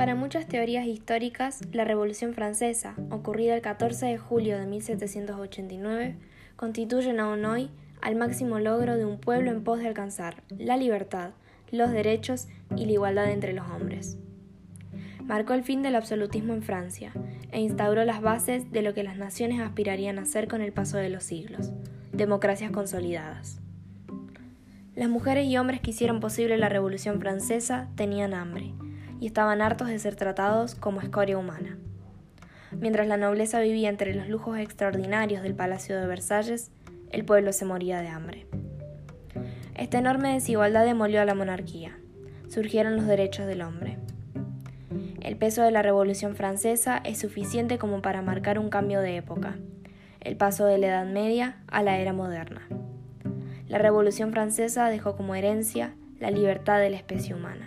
Para muchas teorías históricas, la Revolución Francesa, ocurrida el 14 de julio de 1789, constituye aún hoy al máximo logro de un pueblo en pos de alcanzar la libertad, los derechos y la igualdad entre los hombres. Marcó el fin del absolutismo en Francia e instauró las bases de lo que las naciones aspirarían a ser con el paso de los siglos, democracias consolidadas. Las mujeres y hombres que hicieron posible la Revolución Francesa tenían hambre y estaban hartos de ser tratados como escoria humana. Mientras la nobleza vivía entre los lujos extraordinarios del Palacio de Versalles, el pueblo se moría de hambre. Esta enorme desigualdad demolió a la monarquía. Surgieron los derechos del hombre. El peso de la Revolución Francesa es suficiente como para marcar un cambio de época, el paso de la Edad Media a la era moderna. La Revolución Francesa dejó como herencia la libertad de la especie humana.